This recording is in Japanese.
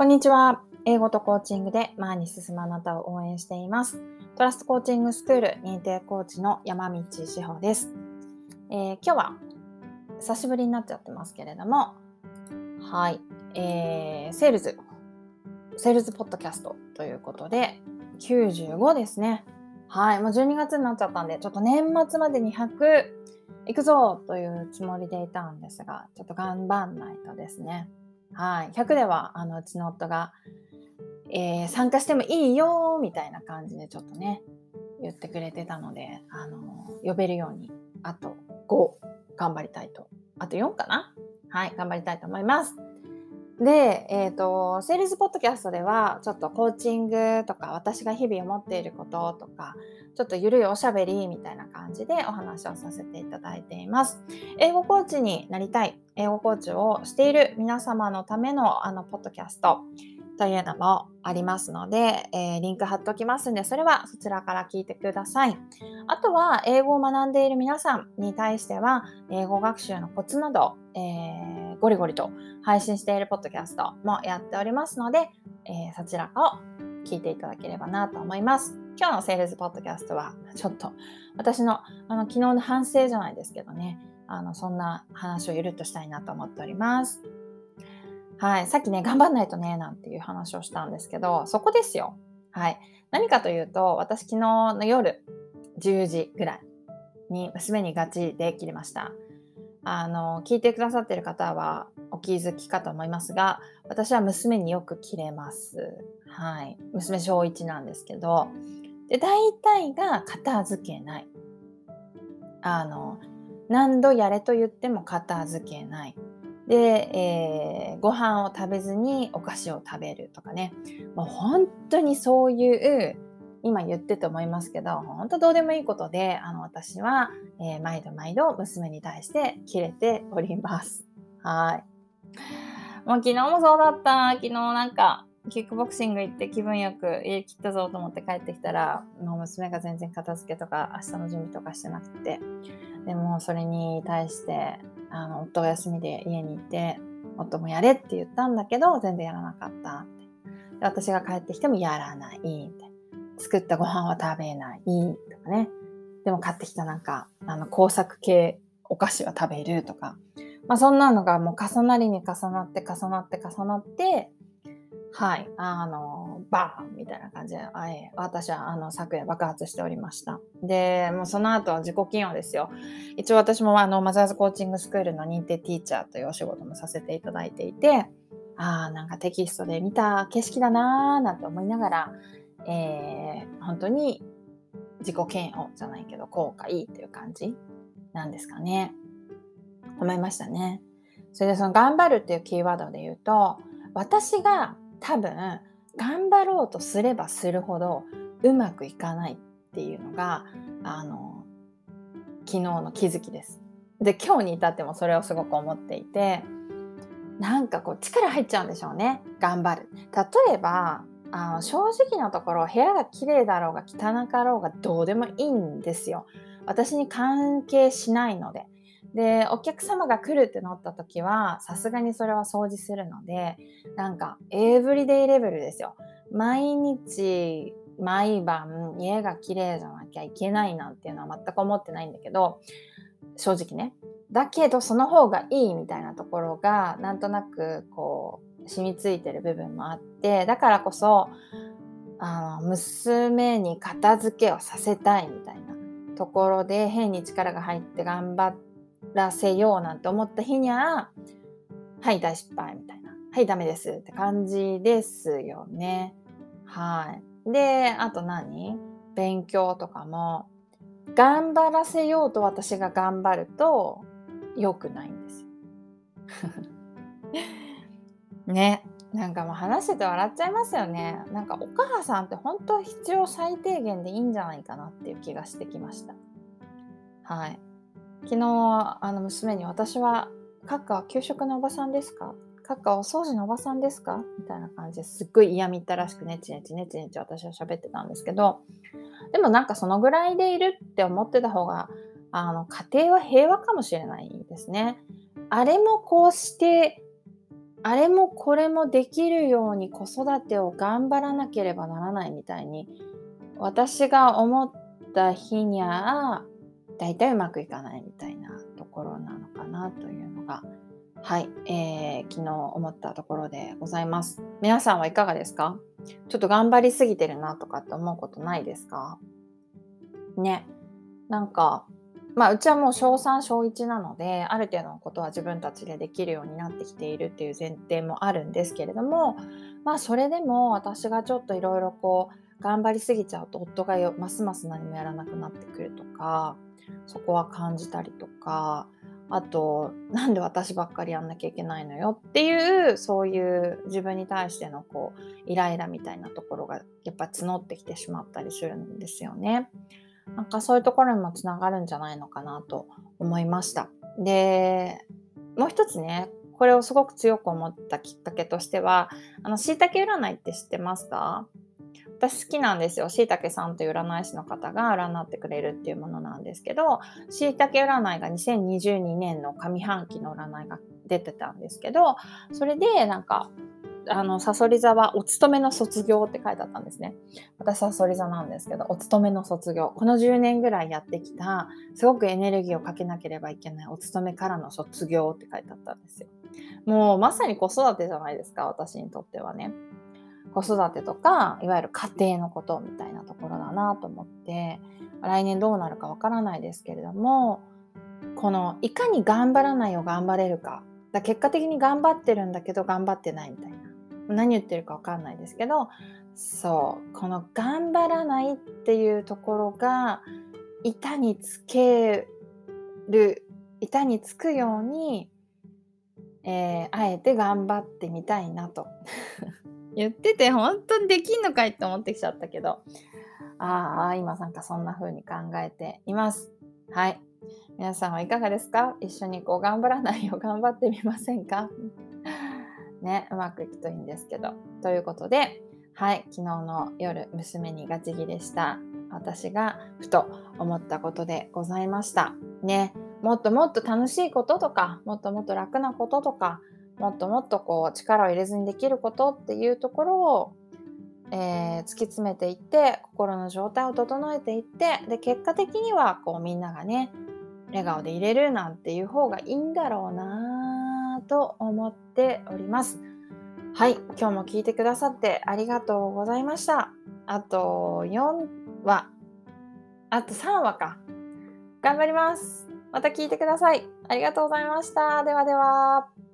こんにちは。英語とコーチングで前に進むあなたを応援しています。トラストコーチングスクール認定コーチの山道志保です、えー、今日は久しぶりになっちゃってますけれども、はい、えー、セールズ、セールズポッドキャストということで、95ですね。はい、もう12月になっちゃったんで、ちょっと年末までに100行くぞというつもりでいたんですが、ちょっと頑張んないとですね。はい。100では、あの、うちの夫が、えー、参加してもいいよみたいな感じでちょっとね、言ってくれてたので、あの、呼べるように、あと5頑張りたいと。あと4かな？はい、頑張りたいと思います。で、えっ、ー、と、セールスポッドキャストでは、ちょっとコーチングとか、私が日々思っていることとか、ちょっとゆるいおしゃべりみたいな感じでお話をさせていただいています。英語コーチになりたい、英語コーチをしている皆様のためのあの、ポッドキャストというのもありますので、えー、リンク貼っておきますんで、それはそちらから聞いてください。あとは、英語を学んでいる皆さんに対しては、英語学習のコツなど、えー、ゴリゴリと配信しているポッドキャストもやっておりますので、えー、そちらを聞いていただければなと思います。今日のセールスポッドキャストは、ちょっと私のあの昨日の反省じゃないですけどね、あのそんな話をゆるっとしたいなと思っております。はい。さっきね、頑張んないとね、なんていう話をしたんですけど、そこですよ。はい。何かというと、私昨日の夜10時ぐらいに娘にガチで切りました。あの、聞いてくださってる方はお気づきかと思いますが、私は娘によく切れます。はい。娘小1なんですけど、で、大体が片付けない。あの、何度やれと言っても片付けない。で、えー、ご飯を食べずにお菓子を食べるとかね。もう本当にそういう、今言ってと思いますけど、本当どうでもいいことで、あの、私は、えー、毎度毎度娘に対して切れております。はい。もう昨日もそうだった。昨日なんか、キックボクシング行って気分よく家切ったぞと思って帰ってきたら、もう娘が全然片付けとか明日の準備とかしてなくて、でもそれに対してあの夫が休みで家にいて夫もやれって言ったんだけど全然やらなかったって。で私が帰ってきてもやらないって。作ったご飯は食べないとかね。でも買ってきたなんかあの工作系お菓子は食べるとか、まあ、そんなのがもう重なりに重なって重なって重なってはい、あの、バーンみたいな感じで、私はあの昨夜爆発しておりました。で、もうその後は自己嫌悪ですよ。一応私もあのマザーズコーチングスクールの認定ティーチャーというお仕事もさせていただいていて、ああ、なんかテキストで見た景色だなーなんて思いながら、えー、本当に自己嫌悪じゃないけど後悔っていう感じなんですかね。思いましたね。それでその頑張るっていうキーワードで言うと、私が多分頑張ろうとすればするほどうまくいかないっていうのがあの昨日の気づきです。で今日に至ってもそれをすごく思っていてなんかこう力入っちゃうんでしょうね頑張る。例えばあの正直なところ部屋が綺麗だろうが汚かろうがどうでもいいんですよ。私に関係しないので。で、お客様が来るってなった時は、さすがにそれは掃除するので、なんか、エブリデイレベルですよ。毎日、毎晩、家が綺麗じゃなきゃいけないなんていうのは全く思ってないんだけど、正直ね。だけど、その方がいいみたいなところが、なんとなく、こう、染みついてる部分もあって、だからこそ、あの、娘に片付けをさせたいみたいなところで、変に力が入って頑張って、らせようなんて思った日には、はい、大失敗みたいな。はい、ダメですって感じですよね。はい。で、あと何？勉強とかも、頑張らせようと私が頑張ると良くないんですよ。ね。なんかもう話してて笑っちゃいますよね。なんかお母さんって本当は必要最低限でいいんじゃないかなっていう気がしてきました。はい。昨日あの娘に私は「カッカは給食のおばさんですか?」「カッカお掃除のおばさんですか?」みたいな感じですっごい嫌みったらしくねちねちねちねち私は喋ってたんですけどでもなんかそのぐらいでいるって思ってた方があの家庭は平和かもしれないですね。あれもこうしてあれもこれもできるように子育てを頑張らなければならないみたいに私が思った日にゃあ大体うまくいかないみたいなところなのかなというのがはい、えー、昨日思ったところでございます。皆さんはいかがですか？ちょっと頑張りすぎてるなとかって思うことないですか？ね。なんか、まあ、うちはもう小3、小1なので、ある程度のことは自分たちでできるようになってきているっていう前提もあるんですけれども、まあ、それでも私がちょっといろいろこう、頑張りすぎちゃうと夫がますます何もやらなくなってくるとか、そこは感じたりとか、あと、なんで私ばっかりやんなきゃいけないのよっていう、そういう自分に対してのこう、イライラみたいなところがやっぱ募ってきてしまったりするんですよね。なんかそういうところにもつながるんじゃないのかなと思いました。で、もう一つね、これをすごく強く思ったきっかけとしては、あの、椎茸占いって知ってますか？私好きなんですよ。しいたけさんという占い師の方が占ってくれるっていうものなんですけど、しいたけ占いが2022年の上半期の占いが出てたんですけど、それでなんか、あの、さそり座はお勤めの卒業って書いてあったんですね。私さそり座なんですけど、お勤めの卒業。この10年ぐらいやってきた、すごくエネルギーをかけなければいけないお勤めからの卒業って書いてあったんですよ。もうまさに子育てじゃないですか、私にとってはね。子育てとか、いわゆる家庭のことみたいなところだなと思って、来年どうなるかわからないですけれども、このいかに頑張らないを頑張れるか。だ結果的に頑張ってるんだけど頑張ってないみたいな。何言ってるかわかんないですけど、そう、この頑張らないっていうところが、板につける、板につくように、えー、あえて頑張ってみたいなと言ってて本当にできんのかいって思ってきちゃったけど、ああ、今なんかそんな風に考えています。はい。皆さんはいかがですか？一緒にこう頑張らないよう頑張ってみませんか？ね、うまくいくといいんですけど。ということで、はい、昨日の夜、娘にガチギレした私がふと思ったことでございました。ね、もっともっと楽しいこととか、もっともっと楽なこととか、もっともっとこう力を入れずにできることっていうところを、えー、突き詰めていって心の状態を整えていってで結果的にはこうみんながね笑顔でいれるなんていう方がいいんだろうなと思っております。はい、今日も聞いてくださってありがとうございました。あと4話、あと3話か。頑張ります。また聞いてください。ありがとうございました。ではでは。